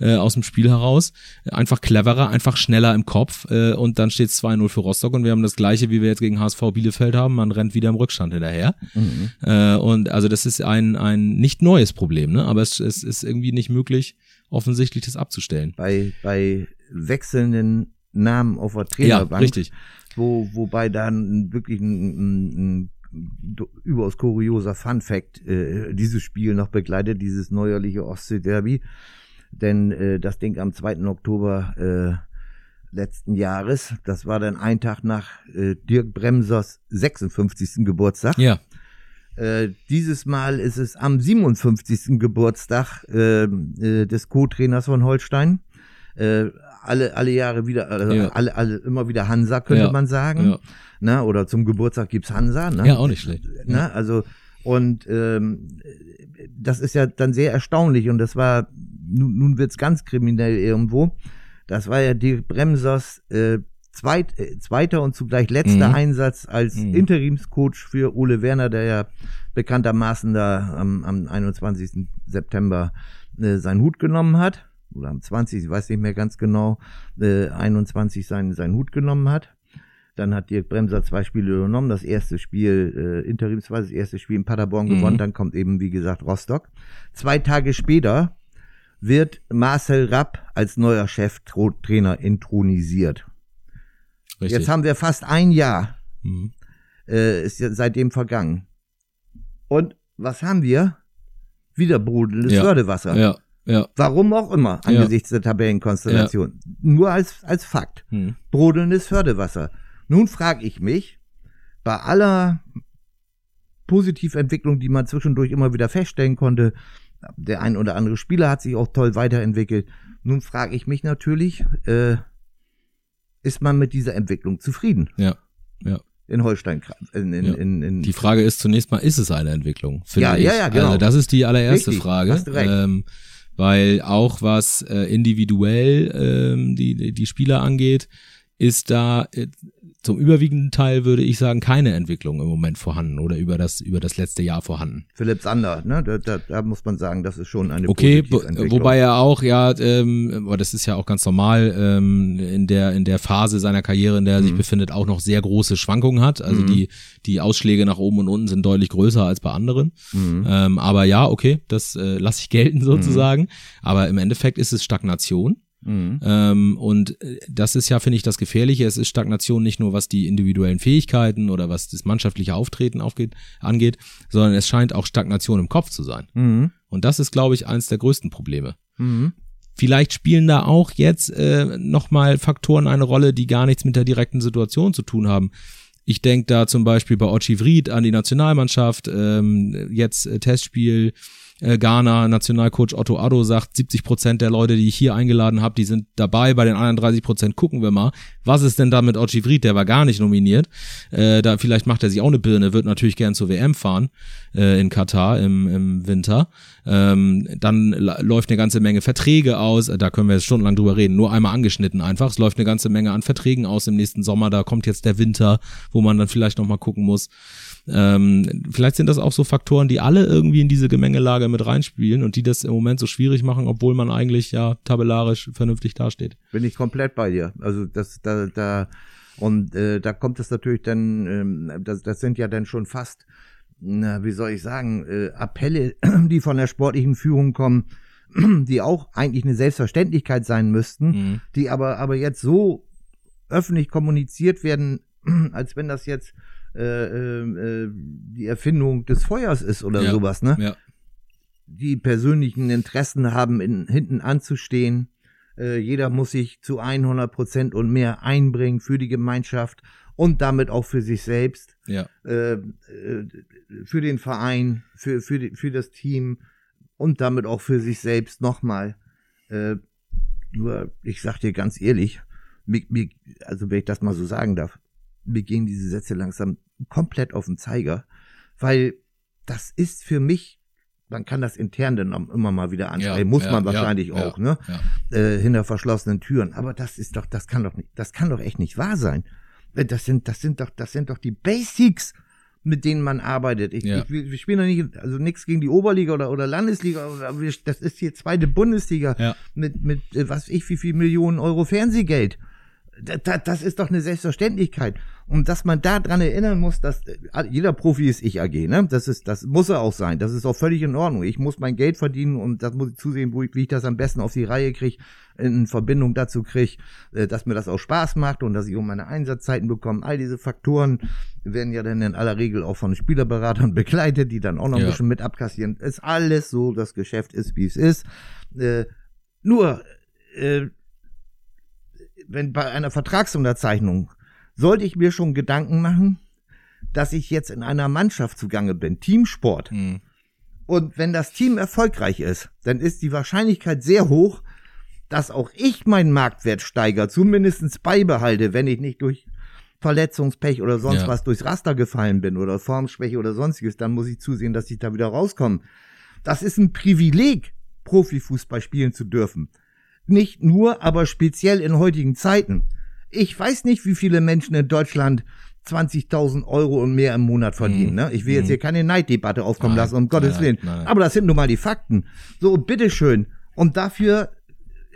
äh, aus dem Spiel heraus. Einfach cleverer, einfach schneller im Kopf äh, und dann steht es 2-0 für Rostock und wir haben das gleiche, wie wir jetzt gegen HSV Bielefeld haben. Man rennt wieder im Rückstand hinterher. Mhm. Äh, und also das ist ein, ein nicht neues Problem, ne? aber es, es ist irgendwie nicht möglich, offensichtlich das abzustellen. Bei, bei wechselnden Namen auf der Trainerbank. Ja, richtig. Wo, wobei dann wirklich ein, ein, ein überaus kurioser Fun Fact äh, dieses Spiel noch begleitet, dieses neuerliche Ostsee-Derby denn äh, das Ding am 2. Oktober äh, letzten Jahres, das war dann ein Tag nach äh, Dirk Bremsers 56. Geburtstag. Ja. Äh, dieses Mal ist es am 57. Geburtstag äh, äh, des Co-Trainers von Holstein. Äh, alle, alle Jahre wieder, also ja. alle, alle, immer wieder Hansa, könnte ja. man sagen. Ja. Na, oder zum Geburtstag gibt's Hansa. Ne? Ja, auch nicht schlecht. Na, also, und ähm, das ist ja dann sehr erstaunlich und das war nun, nun wird's ganz kriminell irgendwo. Das war ja die Bremsers äh, zweit, äh, zweiter und zugleich letzter mhm. Einsatz als mhm. Interimscoach für Ole Werner, der ja bekanntermaßen da am, am 21. September äh, seinen Hut genommen hat. Oder am 20. Ich weiß nicht mehr ganz genau, äh, 21 seinen, seinen Hut genommen hat. Dann hat Dirk Bremser zwei Spiele übernommen. Das erste Spiel, äh, interimsweise, das erste Spiel in Paderborn mhm. gewonnen. Dann kommt eben, wie gesagt, Rostock. Zwei Tage später wird Marcel Rapp als neuer Cheftrainer intronisiert. Richtig. Jetzt haben wir fast ein Jahr, mhm. äh, ist ja seitdem vergangen. Und was haben wir? Wieder brodelndes ja. Fördewasser. Ja. Ja. Warum auch immer, angesichts ja. der Tabellenkonstellation. Ja. Nur als, als Fakt. Mhm. Brodelndes Fördewasser. Nun frage ich mich, bei aller Positiventwicklung, die man zwischendurch immer wieder feststellen konnte, der ein oder andere Spieler hat sich auch toll weiterentwickelt. Nun frage ich mich natürlich, äh, ist man mit dieser Entwicklung zufrieden? Ja, ja. In Holstein. In, in, Ja. in, in, Die Frage ist zunächst mal, ist es eine Entwicklung? Ja, ich. ja, ja, genau. Also das ist die allererste Richtig, Frage. hast du recht. Ähm, weil auch was äh, individuell ähm, die, die- die Spieler angeht, ist da äh, zum überwiegenden Teil, würde ich sagen, keine Entwicklung im Moment vorhanden oder über das, über das letzte Jahr vorhanden. Philipp Sander, ne? Da, da, da muss man sagen, das ist schon eine Okay, wobei er auch, ja, ähm, aber das ist ja auch ganz normal, ähm, in der in der Phase seiner Karriere, in der er sich befindet, auch noch sehr große Schwankungen hat. Also die die Ausschläge nach oben und unten sind deutlich größer als bei anderen. Ähm, aber ja, okay, das äh, lasse ich gelten sozusagen. Aber im Endeffekt ist es Stagnation. Mhm. Ähm, und äh, das ist ja, finde ich, das Gefährliche. Es ist Stagnation nicht nur, was die individuellen Fähigkeiten oder was das mannschaftliche Auftreten aufgeht, angeht, sondern es scheint auch Stagnation im Kopf zu sein. Mhm. Und das ist, glaube ich, eines der größten Probleme. Mhm. Vielleicht spielen da auch jetzt äh, nochmal Faktoren eine Rolle, die gar nichts mit der direkten Situation zu tun haben. Ich denke da zum Beispiel bei Ochi Vried an die Nationalmannschaft, ähm, jetzt äh, Testspiel äh, Ghana, Nationalcoach Otto Addo sagt, 70 Prozent der Leute, die ich hier eingeladen habe, die sind dabei, bei den anderen 30 Prozent gucken wir mal. Was ist denn da mit Ochi Vried? Der war gar nicht nominiert. Äh, da vielleicht macht er sich auch eine Birne, wird natürlich gern zur WM fahren äh, in Katar im, im Winter. Ähm, dann läuft eine ganze Menge Verträge aus, da können wir jetzt stundenlang drüber reden, nur einmal angeschnitten einfach. Es läuft eine ganze Menge an Verträgen aus im nächsten Sommer, da kommt jetzt der Winter, wo man dann vielleicht nochmal gucken muss. Ähm, vielleicht sind das auch so Faktoren, die alle irgendwie in diese Gemengelage mit reinspielen und die das im Moment so schwierig machen, obwohl man eigentlich ja tabellarisch vernünftig dasteht. Bin ich komplett bei dir. Also das, da, da, und äh, da kommt es natürlich dann, ähm, das, das sind ja dann schon fast, na, wie soll ich sagen, äh, Appelle, die von der sportlichen Führung kommen, die auch eigentlich eine Selbstverständlichkeit sein müssten, Mhm. die aber, aber jetzt so öffentlich kommuniziert werden, als wenn das jetzt äh, äh, äh, die Erfindung des Feuers ist oder Ja. sowas, ne? Ja, die persönlichen Interessen haben, in, hinten anzustehen. Äh, jeder muss sich zu 100 Prozent und mehr einbringen für die Gemeinschaft und damit auch für sich selbst, ja, äh, äh, für den Verein, für, für, die, für das Team und damit auch für sich selbst nochmal. Äh, nur, ich sag dir ganz ehrlich, mir, mir, also wenn ich das mal so sagen darf, mir gehen diese Sätze langsam komplett auf den Zeiger, weil das ist für mich, man kann das intern dann immer mal wieder ansprechen, Ja, muss ja, man wahrscheinlich ja, auch, ne? Äh, hinter verschlossenen Türen. Aber das ist doch, das kann doch nicht, das kann doch echt nicht wahr sein. Äh, Das sind, das sind doch, das sind doch die Basics, mit denen man arbeitet. Ich, ich, wir spielen doch nicht, also nichts gegen die Oberliga oder, oder Landesliga, aber wir, das ist hier zweite Bundesliga Ja. mit, mit, äh, was ich, wie viel Millionen Euro Fernsehgeld. Da, da, das ist doch eine Selbstverständlichkeit. Und dass man da dran erinnern muss, dass äh, jeder Profi ist ich AG, ne? Das ist, das muss er auch sein. Das ist auch völlig in Ordnung. Ich muss mein Geld verdienen und das muss ich zusehen, wo ich, wie ich das am besten auf die Reihe kriege, in Verbindung dazu kriege, äh, dass mir das auch Spaß macht und dass ich um meine Einsatzzeiten bekomme. All diese Faktoren werden ja dann in aller Regel auch von Spielerberatern begleitet, die dann auch noch ein Ja. bisschen mit abkassieren. Ist alles so, das Geschäft ist, wie es ist. Äh, nur, äh, wenn bei einer Vertragsunterzeichnung sollte ich mir schon Gedanken machen, dass ich jetzt in einer Mannschaft zugange bin, Teamsport. Mhm. Und wenn das Team erfolgreich ist, dann ist die Wahrscheinlichkeit sehr hoch, dass auch ich meinen Marktwert steigere, zumindestens beibehalte, wenn ich nicht durch Verletzungspech oder sonst Ja. was durchs Raster gefallen bin oder Formschwäche oder sonstiges, dann muss ich zusehen, dass ich da wieder rauskomme. Das ist ein Privileg, Profifußball spielen zu dürfen. Nicht nur, aber speziell in heutigen Zeiten. Ich weiß nicht, wie viele Menschen in Deutschland 20.000 Euro und mehr im Monat verdienen. Ne? Ich will jetzt hier keine Neiddebatte aufkommen Nein, lassen, um Gottes Willen. nein. Aber das sind nun mal die Fakten. So, bitteschön. Und dafür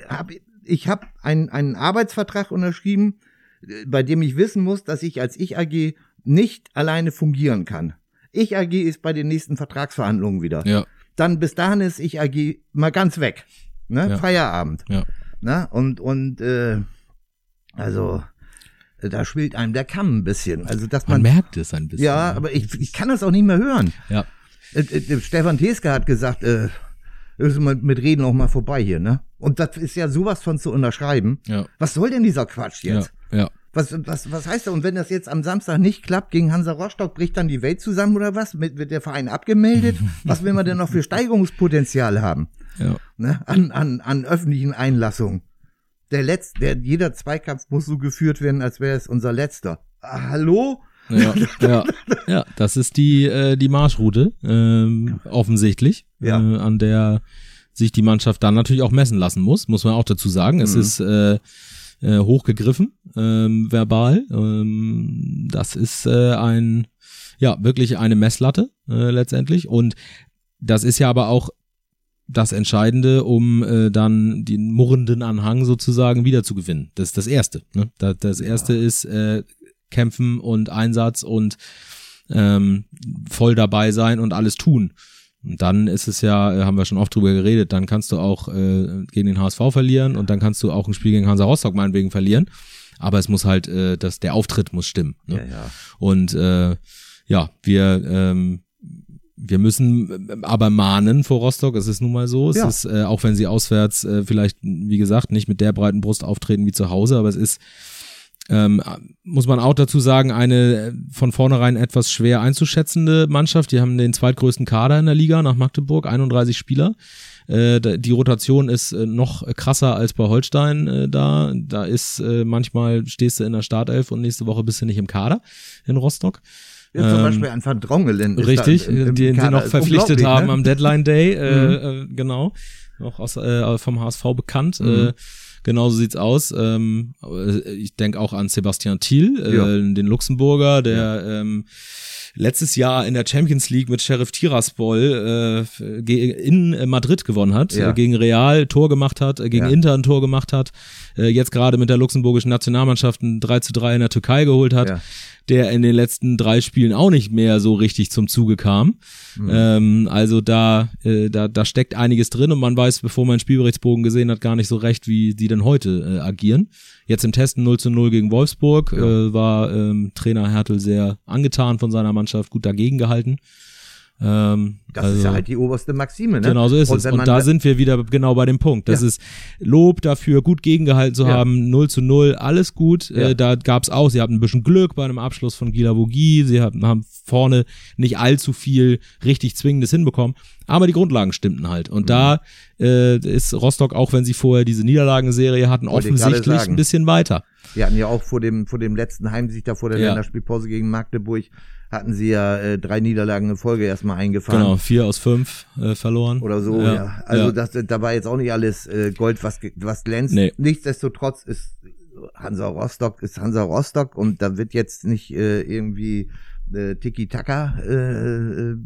habe ich habe einen, einen Arbeitsvertrag unterschrieben, äh, bei dem ich wissen muss, dass ich als Ich AG nicht alleine fungieren kann. Ich AG ist bei den nächsten Vertragsverhandlungen wieder. Ja, Dann bis dahin ist Ich AG mal ganz weg. Ne? Ja. Feierabend. ja. Ne? Und, und äh, also da schwillt einem der Kamm ein bisschen. Also dass Man man, merkt es ein bisschen. ja, ne? aber ich, ich kann das auch nicht mehr hören. Ja, Äh, äh, Stefan Teske hat gesagt, äh, ist mit Reden auch mal vorbei hier, ne? Und das ist ja sowas von zu unterschreiben. ja, Was soll denn dieser Quatsch ja, jetzt? ja. Was, was, was heißt das? Und wenn das jetzt am Samstag nicht klappt gegen Hansa Rostock, bricht dann die Welt zusammen oder was? Wird, wird der Verein abgemeldet? was will man denn noch für Steigerungspotenzial haben? Ja. Ne? An, an, an öffentlichen Einlassungen. Der letzte, der, jeder Zweikampf muss so geführt werden, als wäre es unser letzter. Ah, hallo? Ja, ja, ja, das ist die, äh, die Marschroute, ähm, offensichtlich, Ja. äh, an der sich die Mannschaft dann natürlich auch messen lassen muss, muss man auch dazu sagen. Es Mhm. ist äh, äh, hochgegriffen, ähm, verbal. Ähm, das ist äh, ein, ja, wirklich eine Messlatte äh, letztendlich. Und das ist ja aber auch das Entscheidende, um äh, dann den murrenden Anhang sozusagen wieder zu gewinnen. Das ist das Erste. Ne? Das, das Erste ist äh, Kämpfen und Einsatz und ähm, voll dabei sein und alles tun. Und dann ist es ja, äh, haben wir schon oft drüber geredet, dann kannst du auch äh, gegen den HSV verlieren und dann kannst du auch ein Spiel gegen Hansa Rostock meinetwegen verlieren. Aber es muss halt, äh, das, der Auftritt muss stimmen. Ne? Ja, ja. Und äh, ja, wir ähm, wir müssen äh, aber mahnen vor Rostock. Es ist nun mal so. Es Ja. ist äh, auch wenn sie auswärts äh, vielleicht wie gesagt nicht mit der breiten Brust auftreten wie zu Hause, aber es ist ähm, muss man auch dazu sagen, eine äh, von vornherein etwas schwer einzuschätzende Mannschaft. Die haben den zweitgrößten Kader in der Liga nach Magdeburg, 31 Spieler. Äh, die Rotation ist äh, noch krasser als bei Holstein äh, da. Da ist äh, manchmal stehst du in der Startelf und nächste Woche bist du nicht im Kader in Rostock. Ja, zum Ähm, Beispiel ein Van Drongelen. Richtig, im- im den sie noch verpflichtet haben ne? am Deadline Day, äh, äh, genau, noch aus, äh, vom HSV bekannt. Mhm. Äh, genauso sieht's aus. Ähm, äh, ich denke auch an Sebastian Thiel, äh, Ja. den Luxemburger, der ähm, letztes Jahr in der Champions League mit Sheriff Tiraspol äh, in Madrid gewonnen hat, Ja. äh, gegen Real Tor gemacht hat, äh, gegen Ja. Inter ein Tor gemacht hat, äh, jetzt gerade mit der luxemburgischen Nationalmannschaft ein 3 zu 3 in der Türkei geholt hat Ja. der in den letzten drei Spielen auch nicht mehr so richtig zum Zuge kam. Mhm. Ähm, also da, äh, da, da steckt einiges drin und man weiß, bevor man den Spielberichtsbogen gesehen hat, gar nicht so recht, wie die denn heute äh, agieren. Jetzt im Testen 0 zu 0 gegen Wolfsburg Ja. äh, war ähm, Trainer Hertel sehr angetan von seiner Mannschaft, gut dagegen gehalten. Ähm, Das also, ist ja halt die oberste Maxime, ne? Genau so ist es. wenn Und da sind wir wieder genau bei dem Punkt. Das Ja. ist Lob dafür, gut gegengehalten zu Ja. haben, 0 zu 0, alles gut. Ja. Äh, da gab's auch, sie hatten ein bisschen Glück bei einem Abschluss von Gila Vogie, sie haben, haben vorne nicht allzu viel richtig Zwingendes hinbekommen, aber die Grundlagen stimmten halt. Und Mhm. da äh, ist Rostock, auch wenn sie vorher diese Niederlagenserie hatten, Wollte offensichtlich ein bisschen weiter. Wir hatten ja auch vor dem, vor dem letzten Heimsieg da vor der. Länderspielpause gegen Magdeburg, hatten sie ja äh, drei Niederlagen in Folge erstmal eingefahren. Genau, vier aus fünf äh, verloren. Oder so, ja. Also ja. Das, da war jetzt auch nicht alles äh, Gold, was, was glänzt. Nee. Nichtsdestotrotz ist Hansa Rostock ist Hansa Rostock und da wird jetzt nicht äh, irgendwie äh, Tiki-Taka äh, äh,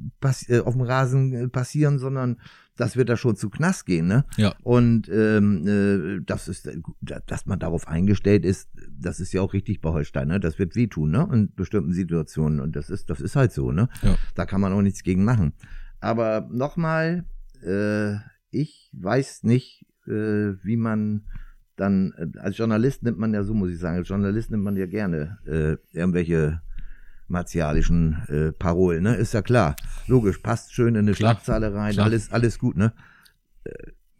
äh, auf dem Rasen äh, passieren, sondern das wird da schon zu Knast gehen, ne? Ja. Und ähm, äh, das ist, dass man darauf eingestellt ist, das ist ja auch richtig bei Holstein, ne? Das wird wehtun, ne? In bestimmten Situationen. Und das ist, das ist halt so, ne? Ja. Da kann man auch nichts gegen machen. Aber nochmal, äh, ich weiß nicht, äh, wie man dann, äh, als Journalist nimmt man ja so, muss ich sagen, als Journalist nimmt man ja gerne äh, irgendwelche martialischen äh, Parolen, ne? Ist ja klar. Logisch, passt schön in eine Klar. Schlagzeile rein, Klar. alles, alles gut, ne? Äh,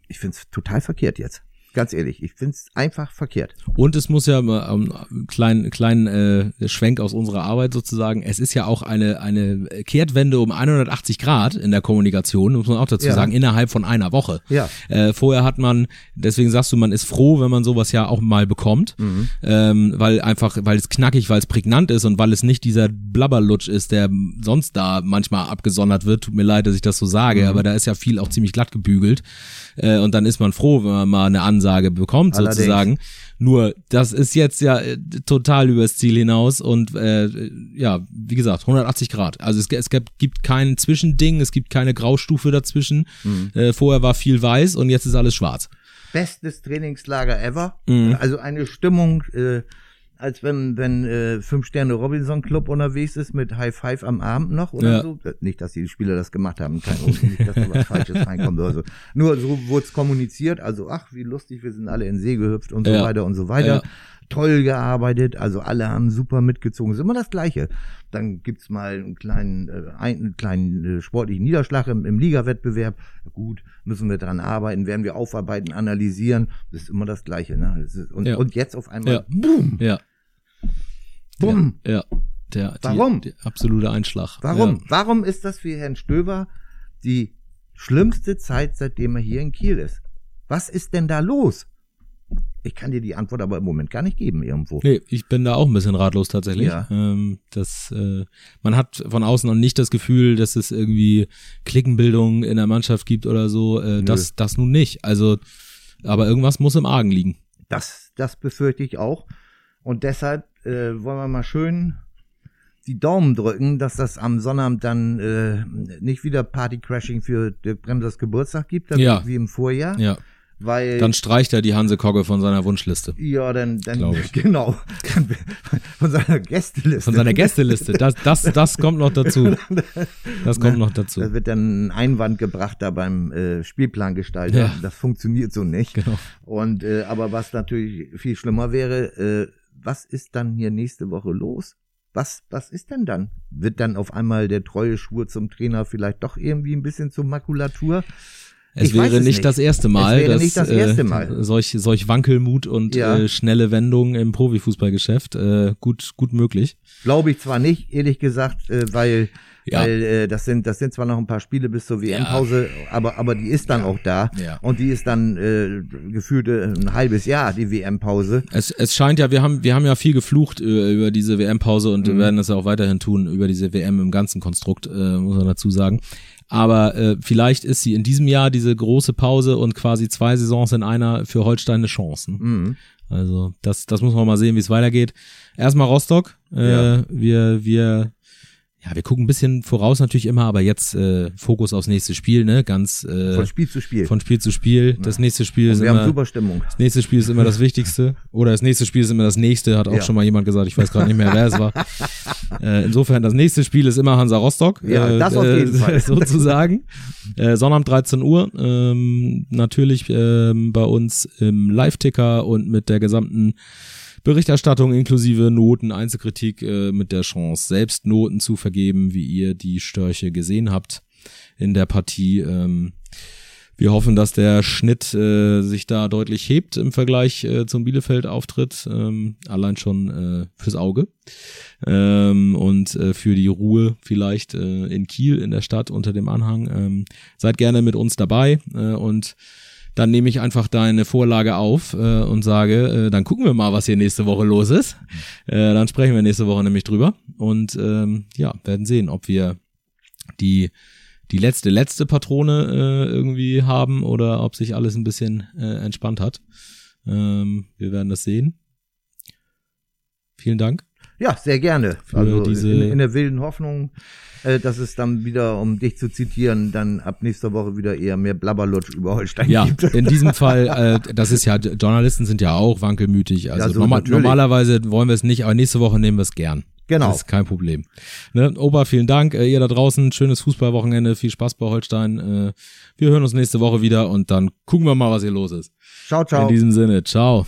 Ich find's total verkehrt jetzt. Ganz ehrlich, ich find's einfach verkehrt. Und es muss ja ähm, kleinen kleinen äh, Schwenk aus unserer Arbeit sozusagen. Es ist ja auch eine eine Kehrtwende um 180 Grad in der Kommunikation, muss man auch dazu Ja. sagen, innerhalb von einer Woche. Ja. Äh, vorher hat man, deswegen sagst du, man ist froh, wenn man sowas ja auch mal bekommt, Mhm. ähm, weil einfach, weil es knackig, weil es prägnant ist und weil es nicht dieser Blabberlutsch ist, der sonst da manchmal abgesondert wird. Tut mir leid, dass ich das so sage, Mhm. aber da ist ja viel auch ziemlich glatt gebügelt. Äh, und dann ist man froh, wenn man mal eine Ansage bekommt, Allerdings. sozusagen. Nur, das ist jetzt ja äh, total übers Ziel hinaus und äh, ja, wie gesagt, 180 Grad. Also es, es gibt, gibt kein Zwischending, es gibt keine Graustufe dazwischen. Mhm. Äh, vorher war viel weiß und jetzt ist alles schwarz. Bestes Trainingslager ever. Mhm. Also eine Stimmung, äh, als wenn, wenn äh, Fünf Sterne Robinson Club unterwegs ist mit High Five am Abend noch oder Ja. so. Nicht, dass die Spieler das gemacht haben, kein nicht, dass da was Falsches reinkommt oder so. Nur so wurde es kommuniziert, also ach, wie lustig, wir sind alle in See gehüpft und so Ja. weiter und so weiter. Ja. Toll gearbeitet, also alle haben super mitgezogen. Ist immer das Gleiche. Dann gibt's mal einen kleinen, äh, einen kleinen äh, sportlichen Niederschlag im, im Ligawettbewerb. Gut, müssen wir dran arbeiten, werden wir aufarbeiten, analysieren. Das ist immer das Gleiche. Ne? Das ist, und, Ja. und jetzt auf einmal, Ja. boom, Ja. Bumm. Ja, ja der, Warum? Die, der absolute Einschlag. Warum? Ja. Warum ist das für Herrn Stöber die schlimmste Zeit, seitdem er hier in Kiel ist? Was ist denn da los? Ich kann dir die Antwort aber im Moment gar nicht geben irgendwo. Nee, ich bin da auch ein bisschen ratlos tatsächlich. Ja. Ähm, das, äh, man hat von außen noch nicht das Gefühl, dass es irgendwie Klickenbildung in der Mannschaft gibt oder so. Äh, das, das nun nicht. Also, aber irgendwas muss im Argen liegen. Das, das befürchte ich auch. Und deshalb äh, wollen wir mal schön die Daumen drücken, dass das am Sonnabend dann äh, nicht wieder Partycrashing für Dirk Bremsers Geburtstag gibt, Ja. wie im Vorjahr. Ja. Weil Dann streicht er die Hanse Kogge von seiner Wunschliste. ja, dann, dann genau von seiner Gästeliste. Von seiner Gästeliste. Das, das, das kommt noch dazu. Das kommt noch dazu. Da wird dann ein Einwand gebracht da beim äh, Spielplangestalter. Ja. Das funktioniert so nicht. Genau. Und äh, aber was natürlich viel schlimmer wäre, äh, was ist dann hier nächste Woche los? Was, was ist denn dann? Wird dann auf einmal der treue Schwur zum Trainer vielleicht doch irgendwie ein bisschen zur Makulatur? Es wäre es nicht, nicht. das erste Mal, Es wäre dass nicht das erste Mal. Äh, solch, solch Wankelmut und Ja. äh, schnelle Wendungen im Profifußballgeschäft äh, gut, gut möglich. Glaube ich zwar nicht, ehrlich gesagt, äh, weil, Ja. weil äh, das sind das sind zwar noch ein paar Spiele bis zur WM-Pause, aber aber die ist dann auch da Ja. und die ist dann äh, gefühlt äh, ein halbes Jahr die WM-Pause. Es, es scheint ja, wir haben, wir haben ja viel geflucht über, über diese WM-Pause und Mhm. werden das ja auch weiterhin tun, über diese WM im ganzen Konstrukt, äh, muss man dazu sagen. Aber äh, vielleicht ist sie in diesem Jahr diese große Pause und quasi zwei Saisons in einer für Holstein eine Chance. Ne? Mhm. Also das, das muss man mal sehen, wie es weitergeht. Erstmal Rostock. Äh, Ja. Wir, wir, ja, wir gucken ein bisschen voraus natürlich immer, aber jetzt äh, Fokus aufs nächste Spiel, ne? Ganz äh, Von Spiel zu Spiel. von Spiel zu Spiel. Das nächste Spiel ist und wir haben immer. super Stimmung. Das nächste Spiel ist immer das Wichtigste. Oder das nächste Spiel ist immer das nächste, hat auch Ja. schon mal jemand gesagt. Ich weiß gerade nicht mehr, wer es war. Äh, insofern, das nächste Spiel ist immer Hansa Rostock. Ja, äh, das auf jeden äh, Fall. Sozusagen. Äh, Sonnabend 13 Uhr. Ähm, natürlich ähm, bei uns im Live-Ticker und mit der gesamten Berichterstattung inklusive Noten, Einzelkritik äh, mit der Chance, selbst Noten zu vergeben, wie ihr die Störche gesehen habt in der Partie. Ähm, wir hoffen, dass der Schnitt äh, sich da deutlich hebt im Vergleich äh, zum Bielefeld-Auftritt, ähm, allein schon äh, fürs Auge ähm, und äh, für die Ruhe vielleicht äh, in Kiel in der Stadt unter dem Anhang. Ähm, seid gerne mit uns dabei äh, und dann nehme ich einfach deine Vorlage auf äh, und sage, äh, dann gucken wir mal, was hier nächste Woche los ist. Äh, dann sprechen wir nächste Woche nämlich drüber und ähm, ja, werden sehen, ob wir die die letzte letzte Patrone äh, irgendwie haben oder ob sich alles ein bisschen äh, entspannt hat. Ähm, wir werden das sehen. Vielen Dank. Ja, sehr gerne. Für also diese- in, in der wilden Hoffnung, äh, dass es dann wieder, um dich zu zitieren, dann ab nächster Woche wieder eher mehr Blabberlutsch über Holstein Ja, gibt. in diesem Fall, äh, das ist ja, Journalisten sind ja auch wankelmütig. Also Ja, so norma natürlich. normalerweise wollen wir es nicht, aber nächste Woche nehmen wir es gern. Genau. Das ist kein Problem. Ne? Ober, vielen Dank. Äh, ihr da draußen, schönes Fußballwochenende, viel Spaß bei Holstein. Äh, wir hören uns nächste Woche wieder und dann gucken wir mal, was hier los ist. Ciao, ciao. In diesem Sinne, ciao.